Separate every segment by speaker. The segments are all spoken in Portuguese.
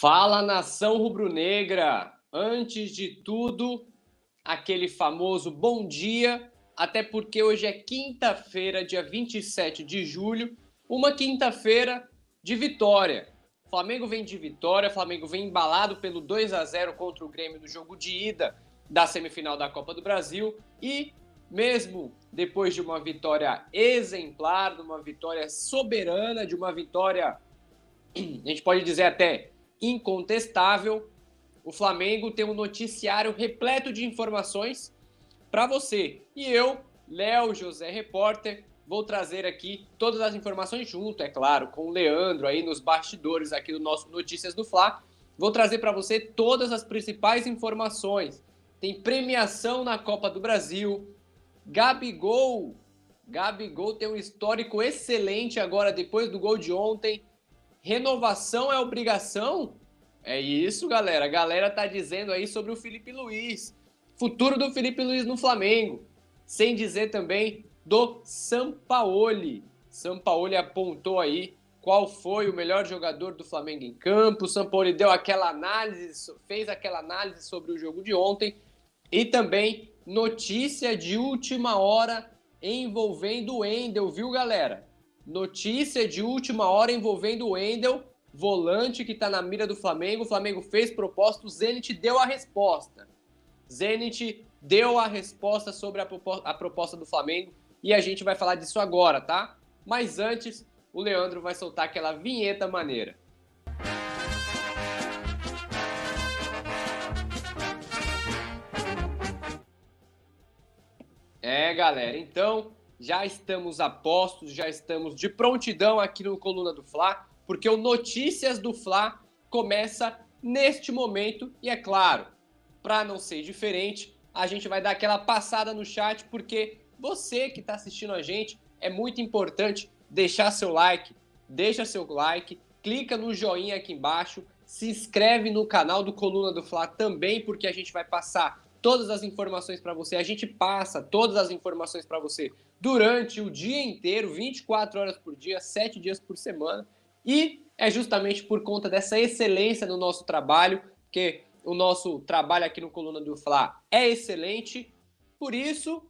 Speaker 1: Fala nação rubro-negra! Antes de tudo, aquele famoso bom dia, até porque hoje é quinta-feira, dia 27 de julho, uma quinta-feira de vitória. O Flamengo vem de vitória, Flamengo vem embalado pelo 2 a 0 contra o Grêmio no jogo de ida da semifinal da Copa do Brasil e mesmo depois de uma vitória exemplar, de uma vitória soberana, de uma vitória a gente pode dizer até incontestável, o Flamengo tem um noticiário repleto de informações para você. E eu, Léo José Repórter, vou trazer aqui todas as informações junto, é claro, com o Leandro aí nos bastidores aqui do nosso Notícias do Fla. Vou trazer para você todas as principais informações. Tem premiação na Copa do Brasil. Gabigol, Gabigol tem um histórico excelente agora depois do gol de ontem. Renovação é obrigação? É isso, galera. A galera tá dizendo aí sobre o Felipe Luiz. Futuro do Felipe Luiz no Flamengo. Sem dizer também do Sampaoli. Sampaoli apontou aí qual foi o melhor jogador do Flamengo em campo. Sampaoli deu aquela análise, fez aquela análise sobre o jogo de ontem. E também notícia de última hora envolvendo o Endel, viu, galera? Notícia de última hora envolvendo o Wendel, volante que está na mira do Flamengo. O Flamengo fez proposta, o Zenit deu a resposta. Zenit deu a resposta sobre a proposta, do Flamengo e a gente vai falar disso agora, tá? Mas antes, o Leandro vai soltar aquela vinheta maneira. É, galera, então já estamos a postos, já estamos de prontidão aqui no Coluna do Fla, porque o Notícias do Fla começa neste momento e é claro, para não ser diferente, a gente vai dar aquela passada no chat porque você que está assistindo a gente é muito importante deixar seu like, deixa seu like, clica no joinha aqui embaixo, se inscreve no canal do Coluna do Fla também porque a gente vai passar todas as informações para você. A gente passa todas as informações para você durante o dia inteiro, 24 horas por dia, 7 dias por semana. E é justamente por conta dessa excelência no nosso trabalho, que o nosso trabalho aqui no Coluna do Fla é excelente, por isso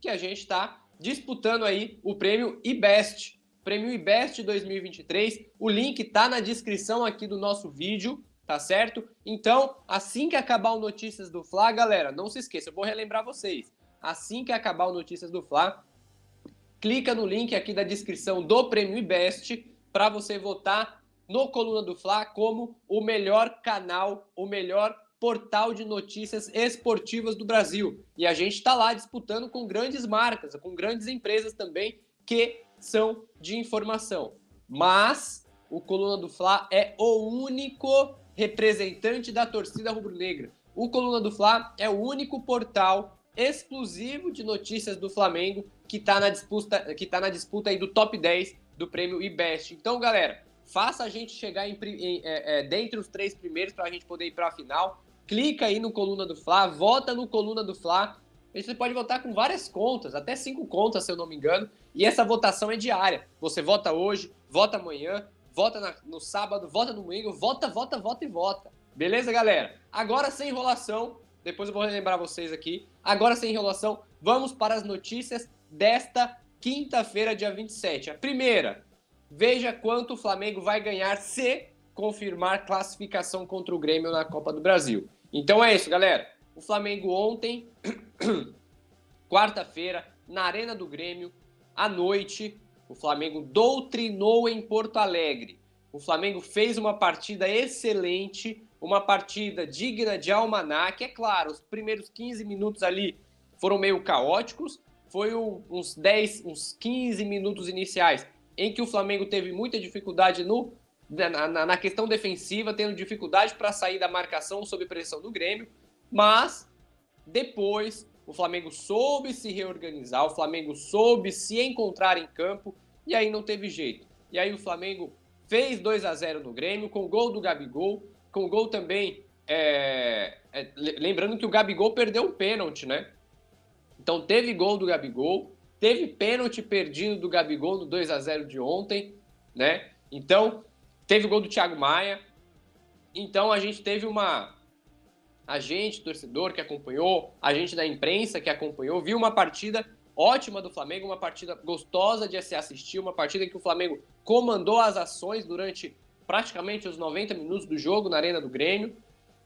Speaker 1: que a gente está disputando aí o prêmio IBEST. Prêmio IBEST 2023. O link está na descrição aqui do nosso vídeo, tá certo? Então, assim que acabar o Notícias do Fla, galera, não se esqueça, eu vou relembrar vocês. Assim que acabar o Notícias do Fla, clica no link aqui da descrição do Prêmio IBEST para você votar no Coluna do Fla como o melhor canal, o melhor portal de notícias esportivas do Brasil. E a gente está lá disputando com grandes marcas, com grandes empresas também que são de informação. Mas o Coluna do Fla é o único representante da torcida rubro-negra. O Coluna do Fla é o único portal exclusivo de notícias do Flamengo que está na disputa, que tá na disputa aí do top 10 do prêmio IBEST. Então, galera, faça a gente chegar em, em, é, é, dentre os três primeiros para a gente poder ir para a final. Clica aí no Coluna do Fla, vota no Coluna do Fla. Você pode votar com várias contas, até cinco contas, se eu não me engano. E essa votação é diária. Você vota hoje, vota amanhã, vota na, no sábado, vota no domingo, vota, vota, vota e vota. Beleza, galera? Agora sem enrolação, depois eu vou relembrar vocês aqui. Agora sem enrolação, vamos para as notícias desta quinta-feira, dia 27. A primeira, veja quanto o Flamengo vai ganhar se confirmar classificação contra o Grêmio na Copa do Brasil. Então é isso, galera. O Flamengo ontem, quarta-feira, na Arena do Grêmio, à noite, o Flamengo doutrinou em Porto Alegre. O Flamengo fez uma partida excelente, uma partida digna de almanac. É claro, os primeiros 15 minutos ali foram meio caóticos, foi uns 10, uns 15 minutos iniciais em que o Flamengo teve muita dificuldade no, na, na questão defensiva, tendo dificuldade para sair da marcação sob pressão do Grêmio, mas depois o Flamengo soube se reorganizar, o Flamengo soube se encontrar em campo e aí não teve jeito. E aí o Flamengo fez 2 a 0 no Grêmio, com gol do Gabigol, com gol também. É, é, lembrando que o Gabigol perdeu um pênalti, né? Então teve gol do Gabigol, teve pênalti perdido do Gabigol no 2 a 0 de ontem, né? Então, teve gol do Thiago Maia. Então a gente teve uma. A gente, torcedor que acompanhou, a gente da imprensa que acompanhou, viu uma partida ótima do Flamengo, uma partida gostosa de se assistir, uma partida em que o Flamengo comandou as ações durante praticamente os 90 minutos do jogo na Arena do Grêmio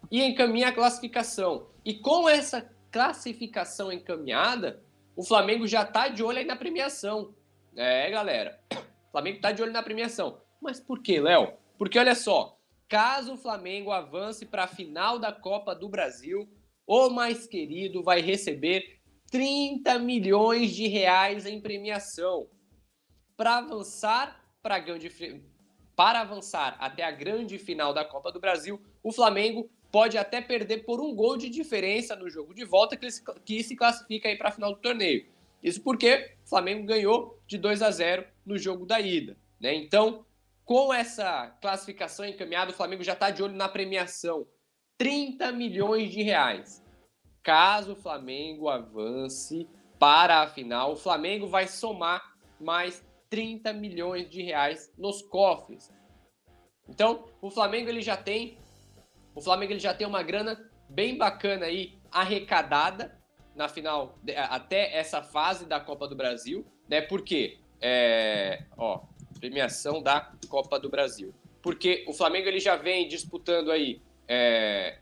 Speaker 1: e encaminha a classificação. E com essa classificação encaminhada, o Flamengo já está de olho aí na premiação. É, galera. O Flamengo está de olho na premiação. Mas por quê, Léo? Porque olha só, caso o Flamengo avance para a final da Copa do Brasil, o mais querido vai receber 30 milhões de reais em premiação. Para avançar para grande para avançar até a grande final da Copa do Brasil, o Flamengo pode até perder por um gol de diferença no jogo de volta que, que se classifica aí para a final do torneio. Isso porque o Flamengo ganhou de 2 a 0 no jogo da ida. Né? Então, com essa classificação encaminhada, o Flamengo já está de olho na premiação. 30 milhões de reais. Caso o Flamengo avance para a final, o Flamengo vai somar mais 30 milhões de reais nos cofres. Então, o Flamengo ele já tem o Flamengo ele já tem uma grana bem bacana aí arrecadada na final até essa fase da Copa do Brasil, né? Porque é, ó, premiação da Copa do Brasil. Porque o Flamengo ele já vem disputando aí é,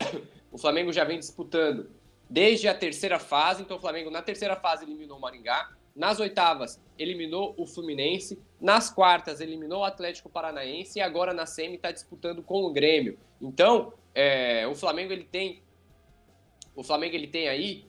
Speaker 1: o Flamengo já vem disputando desde a terceira fase, então o Flamengo na terceira fase eliminou o Maringá, nas oitavas, eliminou o Fluminense. Nas quartas, eliminou o Atlético Paranaense. E agora na semi está disputando com o Grêmio. Então, é, o Flamengo ele tem. O Flamengo ele tem aí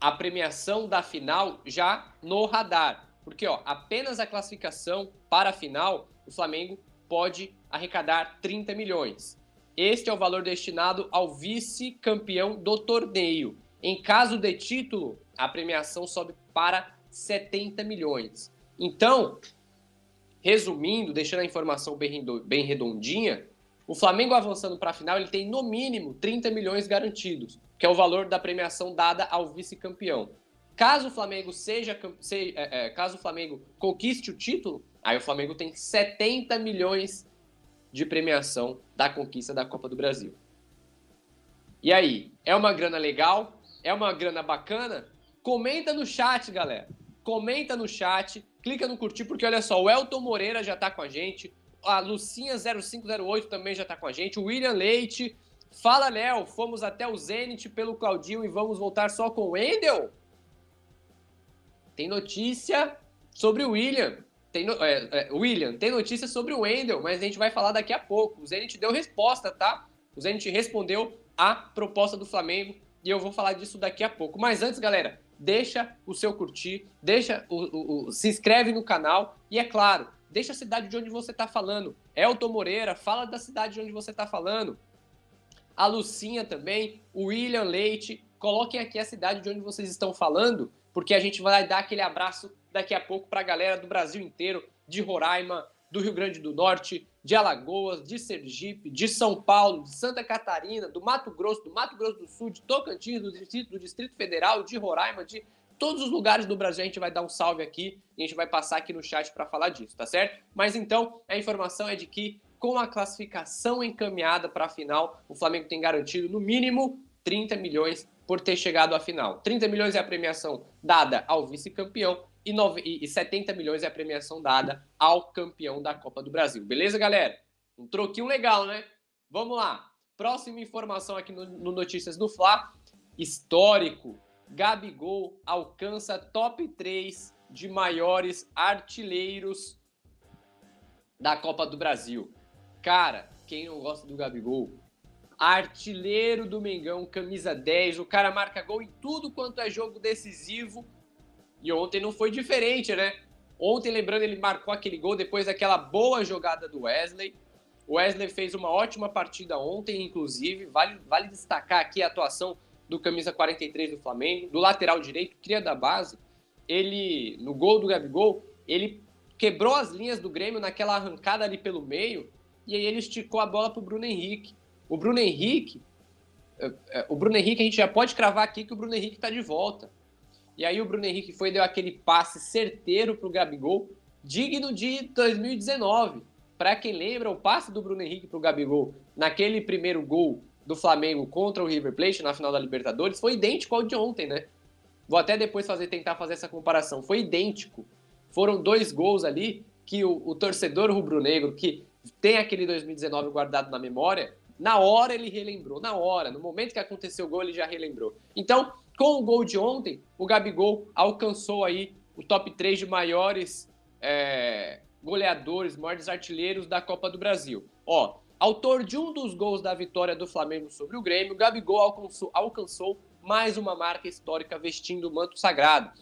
Speaker 1: a premiação da final já no radar. Porque ó, apenas a classificação para a final, o Flamengo pode arrecadar 30 milhões. Este é o valor destinado ao vice-campeão do torneio. Em caso de título, a premiação sobe para 70 milhões. Então, resumindo, deixando a informação bem redondinha, o Flamengo avançando para a final, ele tem no mínimo 30 milhões garantidos, que é o valor da premiação dada ao vice-campeão. Caso o Flamengo seja, se, é, é, caso o Flamengo conquiste o título, aí o Flamengo tem 70 milhões de premiação da conquista da Copa do Brasil. E aí, é uma grana legal? É uma grana bacana? Comenta no chat, galera. Comenta no chat, clica no curtir, porque olha só, o Elton Moreira já tá com a gente, a Lucinha0508 também já tá com a gente, o William Leite. Fala, Léo, fomos até o Zenit pelo Claudinho e vamos voltar só com o Wendel? Tem notícia sobre o William. Tem no, é, é, William, tem notícia sobre o Wendel, mas a gente vai falar daqui a pouco. O Zenit deu resposta, tá? O Zenit respondeu a proposta do Flamengo e eu vou falar disso daqui a pouco. Mas antes, galera, deixa o seu curtir, deixa o, o, o se inscreve no canal e é claro, deixa a cidade de onde você está falando. Elton Moreira, fala da cidade de onde você está falando. A Lucinha também, o William Leite, coloquem aqui a cidade de onde vocês estão falando, porque a gente vai dar aquele abraço daqui a pouco para a galera do Brasil inteiro, de Roraima, do Rio Grande do Norte, de Alagoas, de Sergipe, de São Paulo, de Santa Catarina, do Mato Grosso, do Mato Grosso do Sul, de Tocantins, do Distrito, do Distrito Federal, de Roraima, de todos os lugares do Brasil. A gente vai dar um salve aqui e a gente vai passar aqui no chat para falar disso, tá certo? Mas então, a informação é de que com a classificação encaminhada para a final, o Flamengo tem garantido no mínimo 30 milhões por ter chegado à final. 30 milhões é a premiação dada ao vice-campeão e, 9, e 70 milhões é a premiação dada ao campeão da Copa do Brasil. Beleza, galera? Um troquinho legal, né? Vamos lá. Próxima informação aqui no, no Notícias do Fla. Histórico. Gabigol alcança top 3 de maiores artilheiros da Copa do Brasil. Cara, quem não gosta do Gabigol? Artilheiro do Mengão, camisa 10. O cara marca gol em tudo quanto é jogo decisivo e ontem não foi diferente, né? Ontem, lembrando, ele marcou aquele gol depois daquela boa jogada do Wesley. O Wesley fez uma ótima partida ontem, inclusive. Vale, vale destacar aqui a atuação do camisa 43 do Flamengo, do lateral direito, cria da base. Ele, no gol do Gabigol, ele quebrou as linhas do Grêmio naquela arrancada ali pelo meio e aí ele esticou a bola para o Bruno Henrique. O Bruno Henrique, é, é, o Bruno Henrique, a gente já pode cravar aqui que o Bruno Henrique está de volta. E aí o Bruno Henrique foi deu aquele passe certeiro para o Gabigol, digno de 2019. para quem lembra, o passe do Bruno Henrique para o Gabigol naquele primeiro gol do Flamengo contra o River Plate na final da Libertadores foi idêntico ao de ontem, né? Vou até depois fazer tentar fazer essa comparação. Foi idêntico. Foram dois gols ali que o, o torcedor rubro-negro, que tem aquele 2019 guardado na memória, na hora ele relembrou, na hora, no momento que aconteceu o gol, ele já relembrou. Então, com o gol de ontem, o Gabigol alcançou aí o top 3 de maiores é, goleadores, maiores artilheiros da Copa do Brasil. Ó, autor de um dos gols da vitória do Flamengo sobre o Grêmio, o Gabigol alcançou, alcançou mais uma marca histórica vestindo o manto sagrado.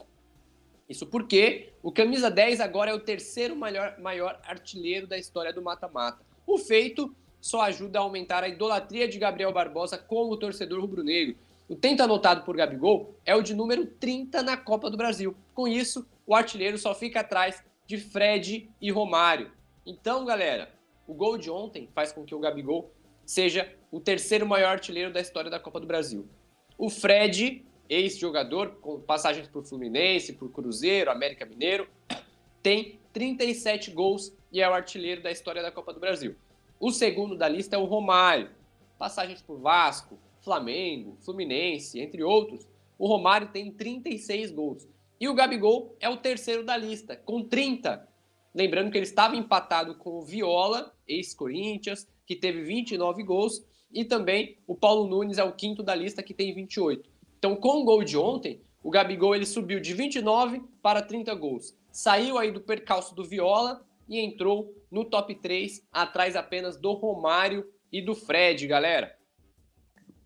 Speaker 1: Isso porque o camisa 10 agora é o terceiro maior, maior artilheiro da história do mata-mata. O feito só ajuda a aumentar a idolatria de Gabriel Barbosa como torcedor rubro-negro. O tento anotado por Gabigol é o de número 30 na Copa do Brasil. Com isso, o artilheiro só fica atrás de Fred e Romário. Então, galera, o gol de ontem faz com que o Gabigol seja o terceiro maior artilheiro da história da Copa do Brasil. O Fred, ex-jogador, com passagens por Fluminense, por Cruzeiro, América Mineiro, tem 37 gols e é o artilheiro da história da Copa do Brasil. O segundo da lista é o Romário, passagens por Vasco, Flamengo, Fluminense, entre outros, o Romário tem 36 gols. E o Gabigol é o terceiro da lista, com 30. Lembrando que ele estava empatado com o Viola, ex-Corinthians, que teve 29 gols, e também o Paulo Nunes é o quinto da lista, que tem 28. Então, com o gol de ontem, o Gabigol ele subiu de 29 para 30 gols. Saiu aí do percalço do Viola e entrou no top 3, atrás apenas do Romário e do Fred, galera.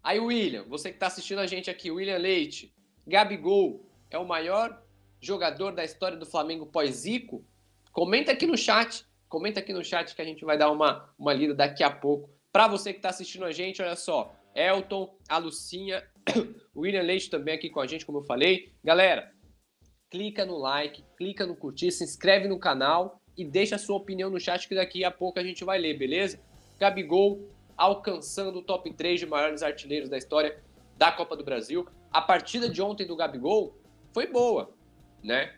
Speaker 1: Aí, William, você que está assistindo a gente aqui, William Leite, Gabigol é o maior jogador da história do Flamengo pós-Zico? Comenta aqui no chat, comenta aqui no chat que a gente vai dar uma, uma lida daqui a pouco. Para você que está assistindo a gente, olha só, Elton, a Lucinha, o William Leite também aqui com a gente, como eu falei. Galera, clica no like, clica no curtir, se inscreve no canal e deixa a sua opinião no chat que daqui a pouco a gente vai ler, beleza? Gabigol, alcançando o top 3 de maiores artilheiros da história da Copa do Brasil. A partida de ontem do Gabigol foi boa, né?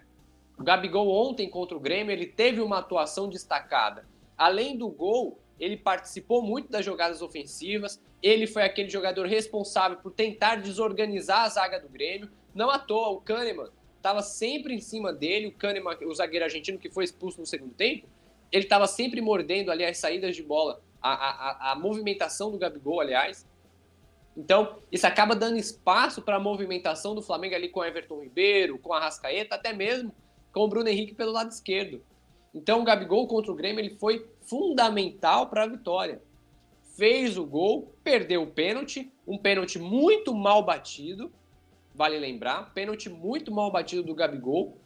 Speaker 1: O Gabigol ontem contra o Grêmio, ele teve uma atuação destacada. Além do gol, ele participou muito das jogadas ofensivas, ele foi aquele jogador responsável por tentar desorganizar a zaga do Grêmio. Não à toa, o Kahneman estava sempre em cima dele, o Kahneman, o zagueiro argentino que foi expulso no segundo tempo, ele estava sempre mordendo ali as saídas de bola a, a, a movimentação do Gabigol, aliás. Então, isso acaba dando espaço para a movimentação do Flamengo ali com Everton Ribeiro, com a Rascaeta, até mesmo com o Bruno Henrique pelo lado esquerdo. Então, o Gabigol contra o Grêmio ele foi fundamental para a vitória. Fez o gol, perdeu o pênalti, um pênalti muito mal batido, vale lembrar, pênalti muito mal batido do Gabigol,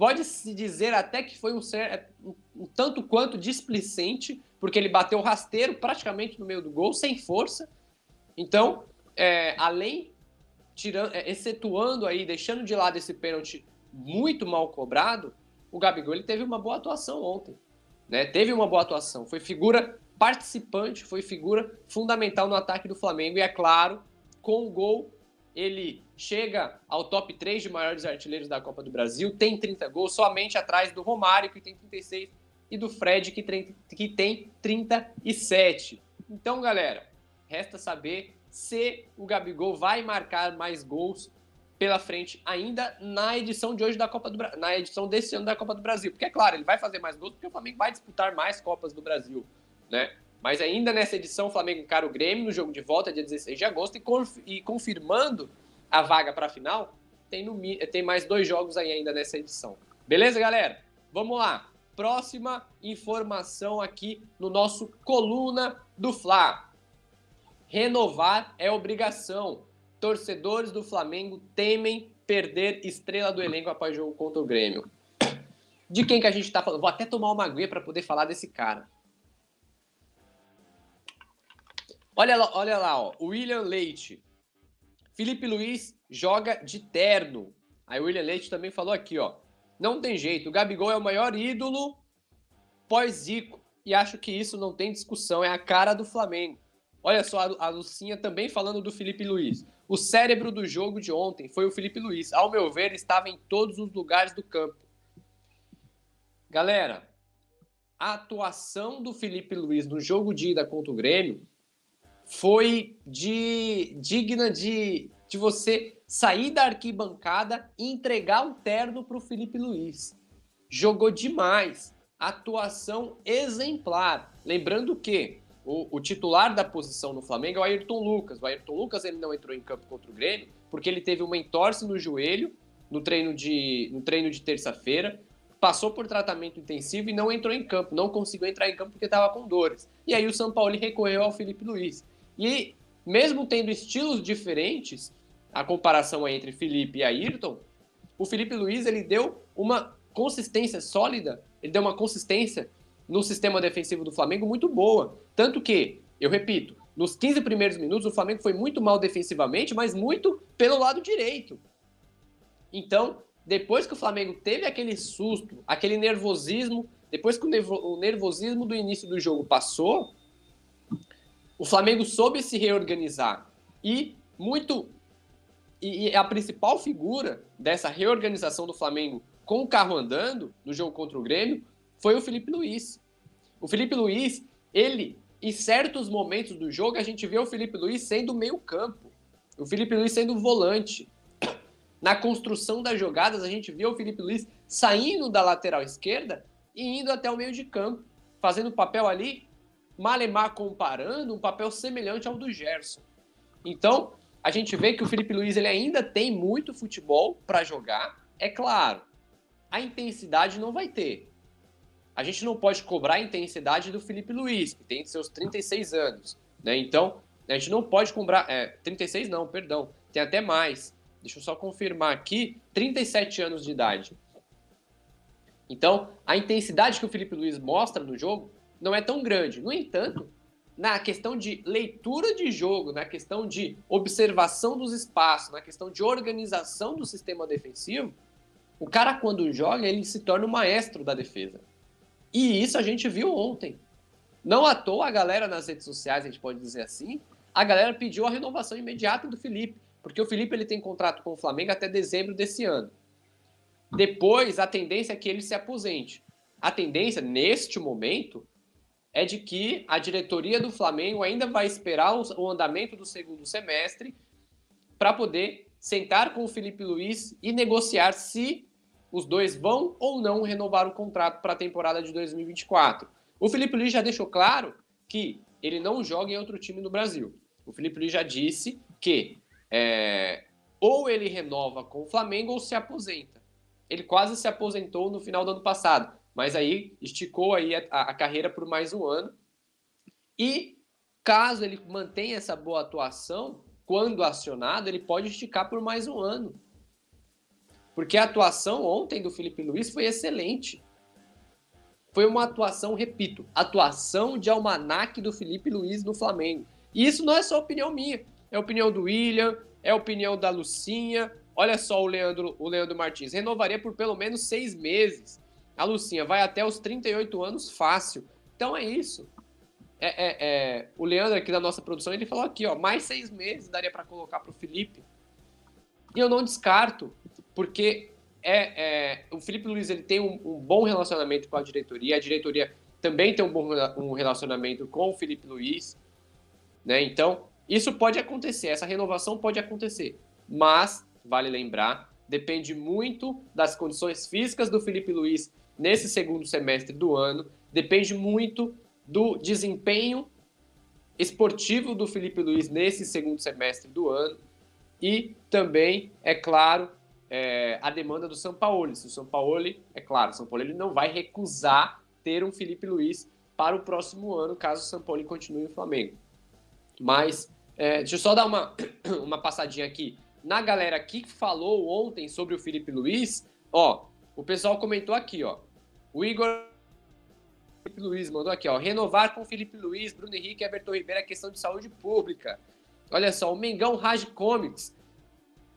Speaker 1: Pode-se dizer até que foi um, um, um, tanto quanto displicente, porque ele bateu rasteiro praticamente no meio do gol, sem força. Então, é, além, tirando, é, excetuando aí, deixando de lado esse pênalti muito mal cobrado, o Gabigol ele teve uma boa atuação ontem. Né? Teve uma boa atuação. Foi figura participante, foi figura fundamental no ataque do Flamengo. E é claro, com o gol, ele chega ao top 3 de maiores artilheiros da Copa do Brasil, tem 30 gols, somente atrás do Romário, que tem 36, e do Fred, que tem, que tem 37. Então, galera, resta saber se o Gabigol vai marcar mais gols pela frente ainda na edição de hoje da Copa do na edição desse ano da Copa do Brasil. Porque é claro, ele vai fazer mais gols porque o Flamengo vai disputar mais Copas do Brasil, né? Mas ainda nessa edição, o Flamengo encara o Grêmio no jogo de volta, dia 16 de agosto, e, conf e confirmando a vaga para a final, tem, no, tem mais dois jogos aí ainda nessa edição. Beleza, galera? Vamos lá. Próxima informação aqui no nosso Coluna do Fla. Renovar é obrigação. Torcedores do Flamengo temem perder estrela do elenco após jogo contra o Grêmio. De quem que a gente está falando? Vou até tomar uma aguinha para poder falar desse cara. Olha lá, olha lá, ó. William Leite, Felipe Luiz joga de terno. Aí o William Leite também falou aqui, ó. Não tem jeito, o Gabigol é o maior ídolo pós-Zico. E acho que isso não tem discussão, é a cara do Flamengo. Olha só a Lucinha também falando do Felipe Luiz. O cérebro do jogo de ontem foi o Felipe Luiz. Ao meu ver, estava em todos os lugares do campo. Galera, a atuação do Felipe Luiz no jogo de ida contra o Grêmio foi de digna de, de você sair da arquibancada e entregar o terno para o Felipe Luiz. Jogou demais. Atuação exemplar. Lembrando que o, o, titular da posição no Flamengo é o Ayrton Lucas. O Ayrton Lucas ele não entrou em campo contra o Grêmio porque ele teve uma entorse no joelho no treino de, no treino de terça-feira passou por tratamento intensivo e não entrou em campo, não conseguiu entrar em campo porque estava com dores. E aí o São Paulo recorreu ao Felipe Luiz. E mesmo tendo estilos diferentes, a comparação entre Felipe e Ayrton, o Felipe Luiz ele deu uma consistência sólida, ele deu uma consistência no sistema defensivo do Flamengo muito boa. Tanto que, eu repito, nos 15 primeiros minutos o Flamengo foi muito mal defensivamente, mas muito pelo lado direito. Então, depois que o Flamengo teve aquele susto, aquele nervosismo, depois que o nervosismo do início do jogo passou, o Flamengo soube se reorganizar. E muito. E a principal figura dessa reorganização do Flamengo com o carro andando no jogo contra o Grêmio foi o Felipe Luiz. O Felipe Luiz, ele, em certos momentos do jogo, a gente vê o Felipe Luiz sendo meio-campo. O Felipe Luiz sendo volante. Na construção das jogadas, a gente viu o Felipe Luiz saindo da lateral esquerda e indo até o meio de campo, fazendo o papel ali, malemar comparando, um papel semelhante ao do Gerson. Então, a gente vê que o Felipe Luiz ele ainda tem muito futebol para jogar, é claro. A intensidade não vai ter. A gente não pode cobrar a intensidade do Felipe Luiz, que tem seus 36 anos. Né? Então, a gente não pode cobrar. É, 36 não, perdão. Tem até mais deixa eu só confirmar aqui, 37 anos de idade. Então, a intensidade que o Felipe Luiz mostra no jogo não é tão grande. No entanto, na questão de leitura de jogo, na questão de observação dos espaços, na questão de organização do sistema defensivo, o cara, quando joga, ele se torna o maestro da defesa. E isso a gente viu ontem. Não à toa a galera nas redes sociais, a gente pode dizer assim, a galera pediu a renovação imediata do Felipe. Porque o Felipe ele tem contrato com o Flamengo até dezembro desse ano. Depois, a tendência é que ele se aposente. A tendência, neste momento, é de que a diretoria do Flamengo ainda vai esperar o andamento do segundo semestre para poder sentar com o Felipe Luiz e negociar se os dois vão ou não renovar o contrato para a temporada de 2024. O Felipe Luiz já deixou claro que ele não joga em outro time no Brasil. O Felipe Luiz já disse que é, ou ele renova com o Flamengo ou se aposenta. Ele quase se aposentou no final do ano passado, mas aí esticou aí a, a carreira por mais um ano. E caso ele mantenha essa boa atuação, quando acionado, ele pode esticar por mais um ano. Porque a atuação ontem do Felipe Luiz foi excelente. Foi uma atuação, repito, atuação de almanaque do Felipe Luiz no Flamengo. E isso não é só opinião minha é opinião do William, é opinião da Lucinha. Olha só o Leandro, o Leandro Martins. Renovaria por pelo menos seis meses. A Lucinha vai até os 38 anos fácil. Então é isso. É, é, é, o Leandro aqui da nossa produção, ele falou aqui, ó, mais seis meses daria para colocar para o Felipe. E eu não descarto, porque é, é, o Felipe Luiz ele tem um, um, bom relacionamento com a diretoria, a diretoria também tem um bom um relacionamento com o Felipe Luiz, né? Então isso pode acontecer, essa renovação pode acontecer, mas, vale lembrar, depende muito das condições físicas do Felipe Luiz nesse segundo semestre do ano, depende muito do desempenho esportivo do Felipe Luiz nesse segundo semestre do ano e também, é claro, é, a demanda do São Paulo. Se o São Paulo, é claro, o São Paulo ele não vai recusar ter um Felipe Luiz para o próximo ano, caso o São Paulo continue no Flamengo. Mas é, deixa eu só dar uma, uma passadinha aqui. Na galera que falou ontem sobre o Felipe Luiz, ó, o pessoal comentou aqui, ó. O Igor Felipe Luiz mandou aqui, ó. Renovar com Felipe Luiz, Bruno Henrique e Everton Ribeiro é questão de saúde pública. Olha só, o Mengão Raj Comics.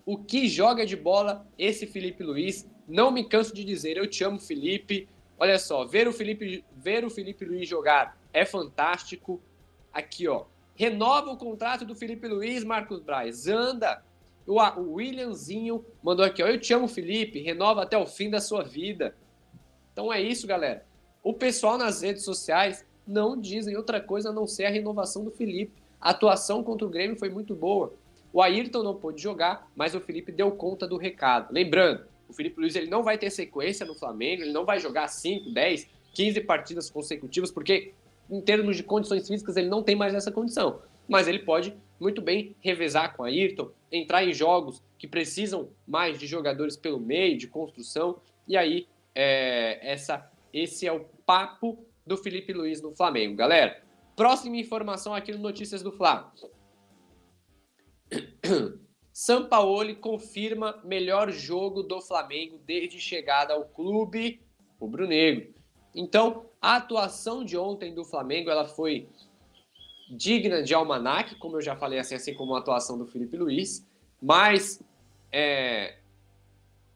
Speaker 1: O que joga de bola esse Felipe Luiz? Não me canso de dizer, eu te amo, Felipe. Olha só, ver o Felipe, ver o Felipe Luiz jogar é fantástico. Aqui, ó. Renova o contrato do Felipe Luiz, Marcos Braz. Anda. O, o Williamzinho mandou aqui, ó. Eu te amo, Felipe. Renova até o fim da sua vida. Então é isso, galera. o pessoal nas redes sociais não dizem outra coisa a não ser a renovação do Felipe. A atuação contra o Grêmio foi muito boa. O Ayrton não pôde jogar, mas o Felipe deu conta do recado. Lembrando, o Felipe Luiz ele não vai ter sequência no Flamengo, ele não vai jogar 5, 10, 15 partidas consecutivas, porque em termos de condições físicas ele não tem mais essa condição. Mas ele pode muito bem revezar com a Ayrton, entrar em jogos que precisam mais de jogadores pelo meio, de construção, e aí é, essa, esse é o papo do Felipe Luiz no Flamengo. Galera, próxima informação aqui no Notícias do Fla. Sampaoli confirma melhor jogo do Flamengo desde chegada ao clube rubro-negro. Então, a atuação de ontem do Flamengo ela foi digna de almanac, como eu já falei, assim, assim como a atuação do Felipe Luiz, mas é,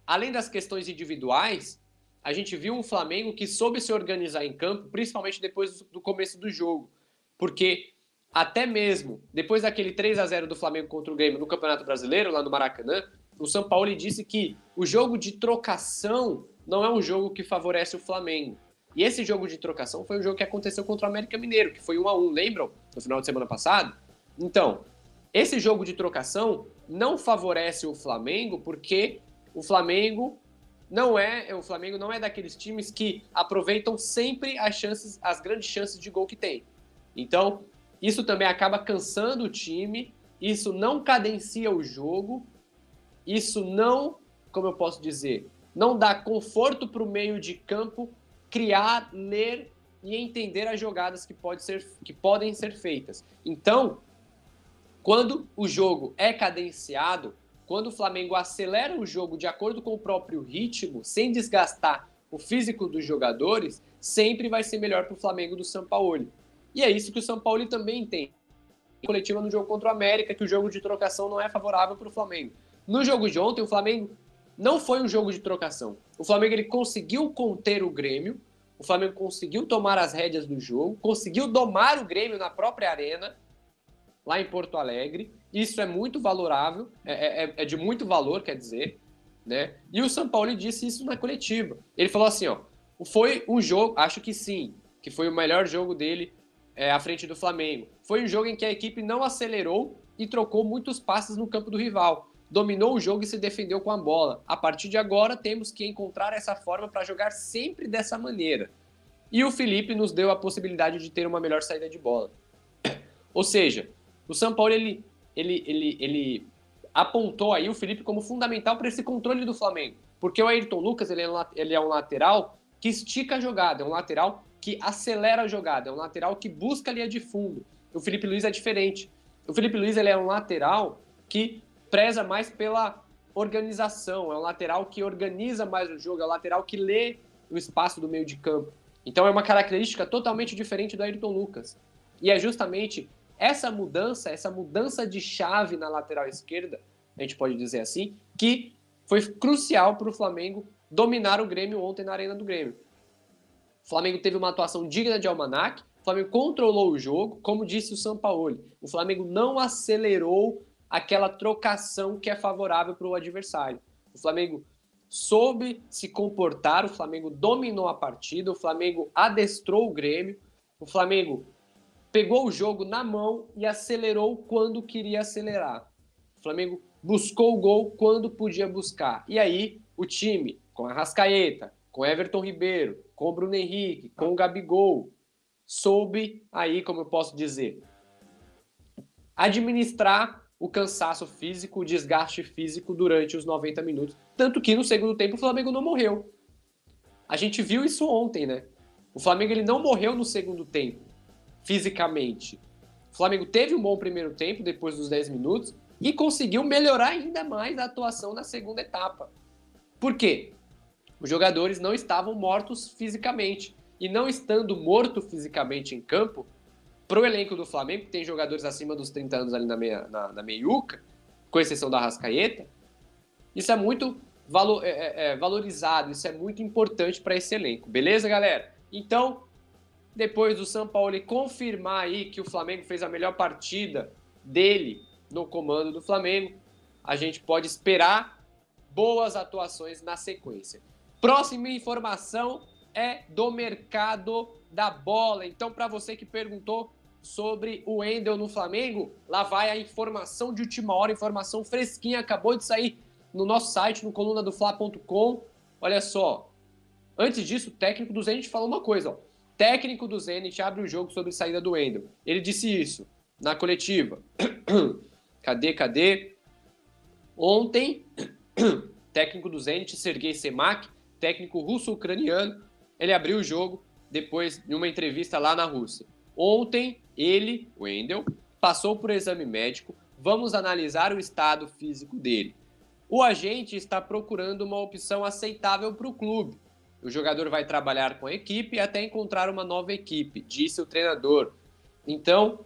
Speaker 1: além das questões individuais, a gente viu um Flamengo que soube se organizar em campo, principalmente depois do começo do jogo. Porque até mesmo depois daquele 3 a 0 do Flamengo contra o Grêmio no Campeonato Brasileiro, lá no Maracanã, o São Paulo disse que o jogo de trocação não é um jogo que favorece o Flamengo. E esse jogo de trocação foi um jogo que aconteceu contra o América Mineiro, que foi 1 a 1 lembram? No final de semana passado? Então, esse jogo de trocação não favorece o Flamengo porque o Flamengo não é, o Flamengo não é daqueles times que aproveitam sempre as chances, as grandes chances de gol que tem. Então, isso também acaba cansando o time, isso não cadencia o jogo, isso não, como eu posso dizer, não dá conforto para o meio de campo criar, ler e entender as jogadas que, pode ser, que podem ser feitas. Então, quando o jogo é cadenciado, quando o Flamengo acelera o jogo de acordo com o próprio ritmo, sem desgastar o físico dos jogadores, sempre vai ser melhor para o Flamengo do São Paulo. E é isso que o São Paulo também tem. Coletiva no jogo contra o América, que o jogo de trocação não é favorável para o Flamengo. No jogo de ontem, o Flamengo não foi um jogo de trocação. O Flamengo ele conseguiu conter o Grêmio, o Flamengo conseguiu tomar as rédeas do jogo, conseguiu domar o Grêmio na própria arena, lá em Porto Alegre, isso é muito valorável, é, é, é, é, de muito valor, quer dizer, né? E o São Paulo disse isso na coletiva. Ele falou assim, ó, foi um jogo, acho que sim, que foi o melhor jogo dele é, à frente do Flamengo. Foi um jogo em que a equipe não acelerou e trocou muitos passes no campo do rival. Dominou o jogo e se defendeu com a bola. A partir de agora, temos que encontrar essa forma para jogar sempre dessa maneira. E o Felipe nos deu a possibilidade de ter uma melhor saída de bola. Ou seja, o São Paulo ele ele, ele, ele apontou aí o Felipe como fundamental para esse controle do Flamengo. Porque o Ayrton Lucas ele é, um, ele é um lateral que estica a jogada, é um lateral que acelera a jogada, é um lateral que busca a linha de fundo. O Felipe Luiz é diferente. O Felipe Luiz ele é um lateral que preza mais pela organização, é um lateral que organiza mais o jogo, é um lateral que lê o espaço do meio de campo. Então é uma característica totalmente diferente do Ayrton Lucas. E é justamente essa mudança, essa mudança de chave na lateral esquerda, a gente pode dizer assim, que foi crucial para o Flamengo dominar o Grêmio ontem na Arena do Grêmio. O Flamengo teve uma atuação digna de Almanac, o Flamengo controlou o jogo, como disse o Sampaoli. O Flamengo não acelerou aquela trocação que é favorável para o adversário. O Flamengo soube se comportar, o Flamengo dominou a partida, o Flamengo adestrou o Grêmio, o Flamengo pegou o jogo na mão e acelerou quando queria acelerar. O Flamengo buscou o gol quando podia buscar. E aí, o time, com a Rascaeta, com Everton Ribeiro, com Bruno Henrique, com o Gabigol, soube aí, como eu posso dizer, administrar o cansaço físico, o desgaste físico durante os 90 minutos. Tanto que no segundo tempo o Flamengo não morreu. A gente viu isso ontem, né? O Flamengo ele não morreu no segundo tempo fisicamente. O Flamengo teve um bom primeiro tempo, depois dos 10 minutos, e conseguiu melhorar ainda mais a atuação na segunda etapa. Por quê? Os jogadores não estavam mortos fisicamente. E não estando morto fisicamente em campo, para o elenco do Flamengo, que tem jogadores acima dos 30 anos ali na, meia, na, na meiuca, com exceção da Rascaeta, isso é muito valor, é, é, é valorizado, isso é muito importante para esse elenco. Beleza, galera? Então, depois do São Paulo confirmar aí que o Flamengo fez a melhor partida dele no comando do Flamengo, a gente pode esperar boas atuações na sequência. Próxima informação é do mercado da bola. Então, para você que perguntou sobre o Wendel no Flamengo, lá vai a informação de última hora, informação fresquinha, acabou de sair no nosso site, no coluna do Fla.com. Olha só. Antes disso, o técnico do Zenit falou uma coisa, ó. Técnico do Zenit abre o jogo sobre saída do Wendel. Ele disse isso na coletiva. cadê, cadê? Ontem, técnico do Zenit, Sergei Semak, técnico russo-ucraniano, ele abriu o jogo depois de uma entrevista lá na Rússia. Ontem, ele, Wendel, passou por exame médico. Vamos analisar o estado físico dele. O agente está procurando uma opção aceitável para o clube. O jogador vai trabalhar com a equipe até encontrar uma nova equipe, disse o treinador. Então,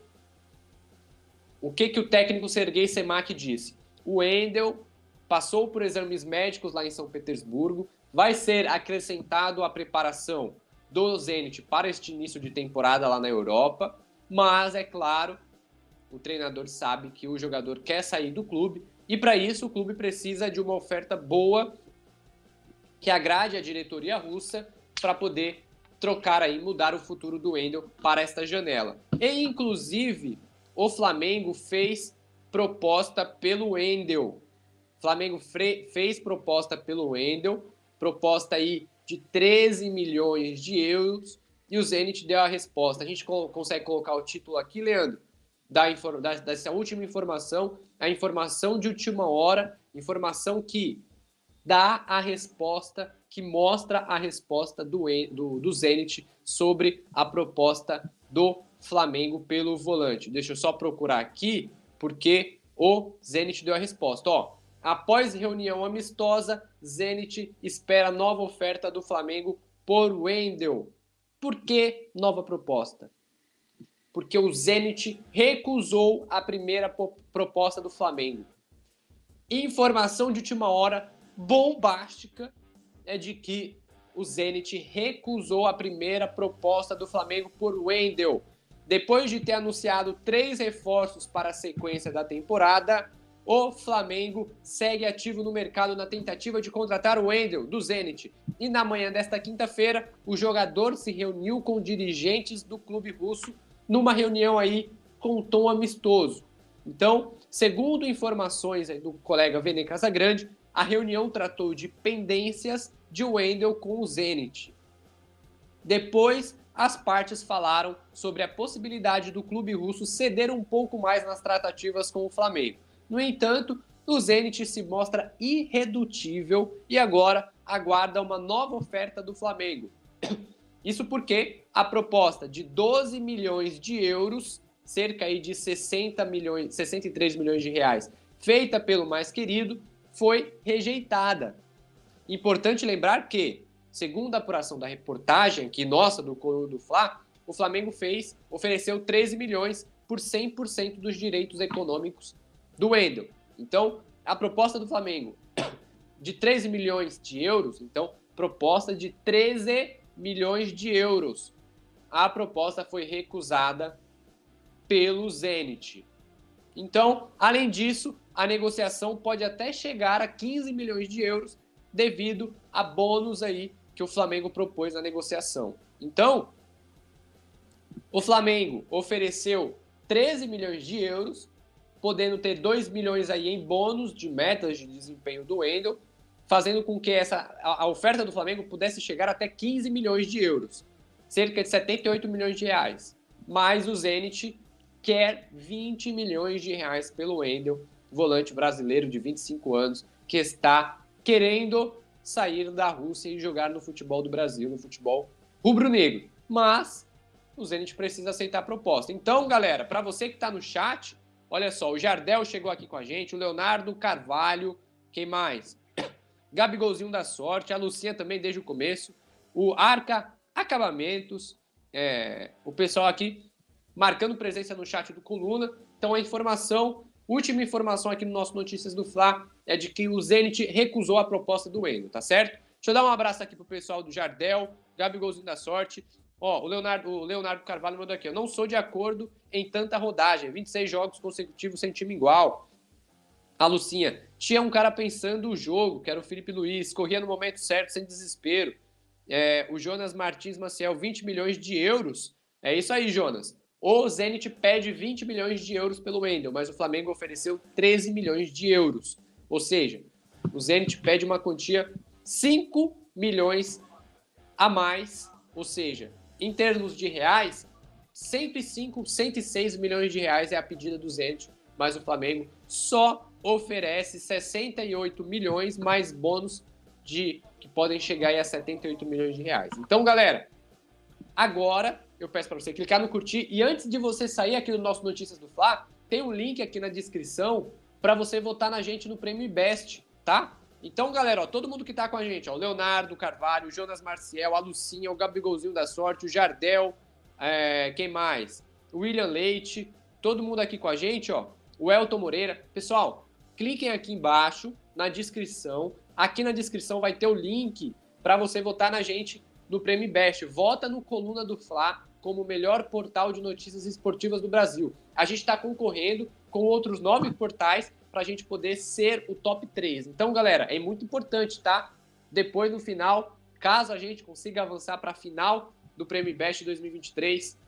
Speaker 1: o que, que o técnico Sergei Semak disse? O Wendel passou por exames médicos lá em São Petersburgo, vai ser acrescentado à preparação do Zenit para este início de temporada lá na Europa, mas é claro, o treinador sabe que o jogador quer sair do clube e para isso o clube precisa de uma oferta boa que agrade a diretoria russa para poder trocar aí, mudar o futuro do Wendel para esta janela. E inclusive o Flamengo fez proposta pelo Wendel. Flamengo fez proposta pelo Wendel, proposta aí de 13 milhões de euros, e o Zenit deu a resposta. A gente co consegue colocar o título aqui, Leandro, da, da, dessa última informação, a informação de última hora, informação que dá a resposta, que mostra a resposta do, do, do Zenit sobre a proposta do Flamengo pelo volante. Deixa eu só procurar aqui, porque o Zenit deu a resposta. Ó, após reunião amistosa, Zenit espera nova oferta do Flamengo por Wendel. Por que nova proposta? Porque o Zenit recusou a primeira proposta do Flamengo. Informação de última hora bombástica é de que o Zenit recusou a primeira proposta do Flamengo por Wendel. Depois de ter anunciado três reforços para a sequência da temporada, o Flamengo segue ativo no mercado na tentativa de contratar o Wendel, do Zenit. E na manhã desta quinta-feira, o jogador se reuniu com dirigentes do clube russo numa reunião aí com tom amistoso. Então, segundo informações do colega Vene Casagrande, a reunião tratou de pendências de Wendel com o Zenit. Depois, as partes falaram sobre a possibilidade do clube russo ceder um pouco mais nas tratativas com o Flamengo. No entanto, o Zenit se mostra irredutível e agora aguarda uma nova oferta do Flamengo. Isso porque a proposta de 12 milhões de euros, cerca aí de 60 milhões, 63 milhões de reais, feita pelo mais querido, foi rejeitada. Importante lembrar que, segundo a apuração da reportagem que nossa do Coro do Fla, o Flamengo fez, ofereceu 13 milhões por 100% dos direitos econômicos do Wendel. Então, a proposta do Flamengo de 13 milhões de euros, então, proposta de 13 milhões de euros. A proposta foi recusada pelo Zenit. Então, além disso, a negociação pode até chegar a 15 milhões de euros devido a bônus aí que o Flamengo propôs na negociação. Então, o Flamengo ofereceu 13 milhões de euros, podendo ter 2 milhões aí em bônus de metas de desempenho do Wendel, fazendo com que essa, a, oferta do Flamengo pudesse chegar até 15 milhões de euros, cerca de 78 milhões de reais. Mas o Zenit quer 20 milhões de reais pelo Wendel, volante brasileiro de 25 anos, que está querendo sair da Rússia e jogar no futebol do Brasil, no futebol rubro-negro. Mas o Zenit precisa aceitar a proposta. Então, galera, para você que está no chat, olha só, o Jardel chegou aqui com a gente, o Leonardo Carvalho, quem mais? Gabigolzinho da Sorte, a Lucinha também desde o começo, o Arca Acabamentos, é, o pessoal aqui marcando presença no chat do Coluna. Então a informação, última informação aqui no nosso Notícias do Fla é de que o Zenit recusou a proposta do Endo, tá certo? Deixa eu dar um abraço aqui pro pessoal do Jardel, Gabigolzinho da Sorte. Ó, o Leonardo, o Leonardo Carvalho mandou aqui, eu não sou de acordo em tanta rodagem, 26 jogos consecutivos sem time igual. A Lucinha, tinha um cara pensando o jogo, que era o Felipe Luiz, corria no momento certo, sem desespero. é, o Jonas Martins Maciel 20 milhões de euros. É isso aí, Jonas. O Zenit pede 20 milhões de euros pelo Wendel, mas o Flamengo ofereceu 13 milhões de euros. Ou seja, o Zenit pede uma quantia 5 milhões a mais, ou seja, em termos de reais, 105, 106 milhões de reais é a pedida do Zenit, mas o Flamengo só oferece 68 milhões mais bônus de que podem chegar a 78 milhões de reais. Então, galera, agora eu peço para você clicar no curtir e antes de você sair aqui do nosso Notícias do Fla, tem um link aqui na descrição para você votar na gente no Prêmio Best, tá? Então, galera, ó, todo mundo que tá com a gente, ó, o Leonardo Carvalho, o Jonas Marcial, a Lucinha, o Gabigolzinho da Sorte, o Jardel, é, quem mais? William Leite, todo mundo aqui com a gente, ó, o Elton Moreira. Pessoal, cliquem aqui embaixo na descrição. Aqui na descrição vai ter o link para você votar na gente no Prêmio Best. Vota no Coluna do Fla como o melhor portal de notícias esportivas do Brasil. A gente está concorrendo com outros nove portais para a gente poder ser o top 3. Então, galera, é muito importante, tá? Depois, no final, caso a gente consiga avançar para a final do Prêmio Best 2023,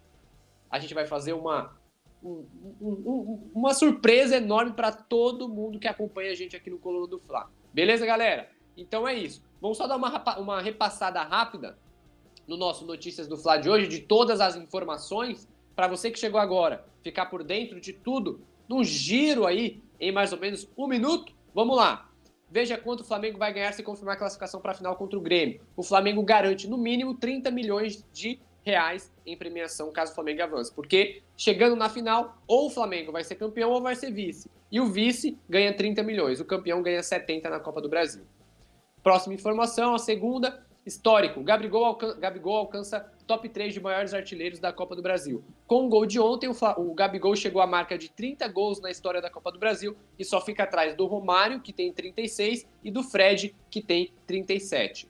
Speaker 1: a gente vai fazer uma, um, um, uma surpresa enorme para todo mundo que acompanha a gente aqui no Coluna do Fla. Beleza, galera? Então é isso. Vamos só dar uma, uma repassada rápida no nosso Notícias do Fla de hoje, de todas as informações, para você que chegou agora, ficar por dentro de tudo, num giro aí em mais ou menos um minuto. Vamos lá. Veja quanto o Flamengo vai ganhar se confirmar a classificação para a final contra o Grêmio. O Flamengo garante no mínimo 30 milhões de reais em premiação caso o Flamengo avance. Porque chegando na final, ou o Flamengo vai ser campeão ou vai ser vice. E o vice ganha 30 milhões, o campeão ganha 70 na Copa do Brasil. Próxima informação, a segunda, histórico. Gabigol, alcan Gabigol alcança top 3 de maiores artilheiros da Copa do Brasil. Com o gol de ontem, o, o Gabigol chegou à marca de 30 gols na história da Copa do Brasil e só fica atrás do Romário, que tem 36, e do Fred, que tem 37.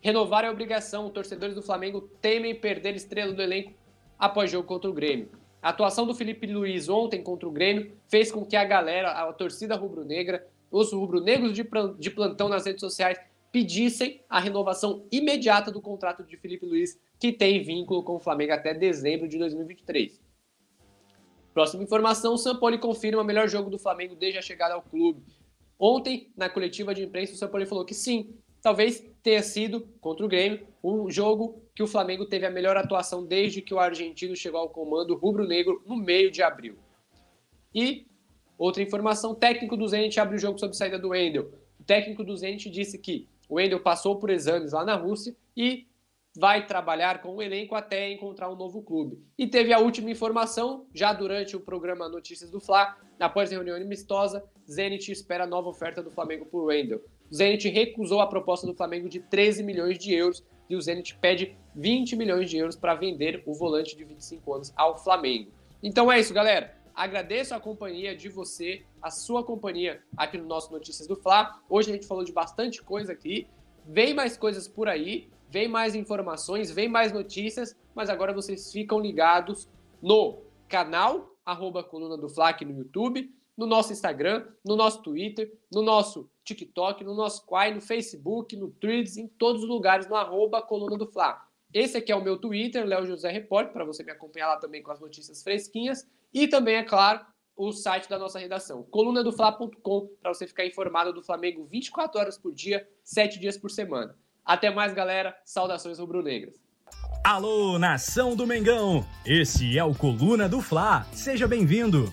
Speaker 1: Renovar é obrigação. Torcedores do Flamengo temem perder estrela do elenco após jogo contra o Grêmio. A atuação do Felipe Luiz ontem contra o Grêmio fez com que a galera, a torcida rubro-negra, os rubro-negros de plantão nas redes sociais pedissem a renovação imediata do contrato de Felipe Luiz, que tem vínculo com o Flamengo até dezembro de 2023. Próxima informação: o Sampoli confirma o melhor jogo do Flamengo desde a chegada ao clube. Ontem, na coletiva de imprensa, o Sampoli falou que sim, talvez tenha sido, contra o Grêmio, um jogo que o Flamengo teve a melhor atuação desde que o argentino chegou ao comando rubro-negro no meio de abril. E outra informação: técnico do Zenit abre o jogo sob saída do Wendel. O técnico do Zenit disse que o Wendel passou por exames lá na Rússia e vai trabalhar com o elenco até encontrar um novo clube. E teve a última informação, já durante o programa Notícias do Fla, após a reunião amistosa, Zenit espera nova oferta do Flamengo por Wendel. O Zenit recusou a proposta do Flamengo de 13 milhões de euros e o Zenit pede 20 milhões de euros para vender o volante de 25 anos ao Flamengo. Então é isso, galera. Agradeço a companhia de você, a sua companhia aqui no nosso Notícias do Fla. Hoje a gente falou de bastante coisa aqui. Vem mais coisas por aí, vem mais informações, vem mais notícias, mas agora vocês ficam ligados no canal arroba Coluna do Fla aqui no YouTube, no nosso Instagram, no nosso Twitter, no nosso TikTok, no nosso Quai, no Facebook, no Threads, em todos os lugares, no arroba Coluna do Fla. Esse aqui é o meu Twitter, Léo José Repórter, para você me acompanhar lá também com as notícias fresquinhas. E também, é claro, o site da nossa redação, colunadofla.com, para você ficar informado do Flamengo 24 horas por dia, 7 dias por semana. Até mais, galera. Saudações rubro-negras.
Speaker 2: Alô, nação do Mengão! Esse é o Coluna do Fla. Seja bem-vindo!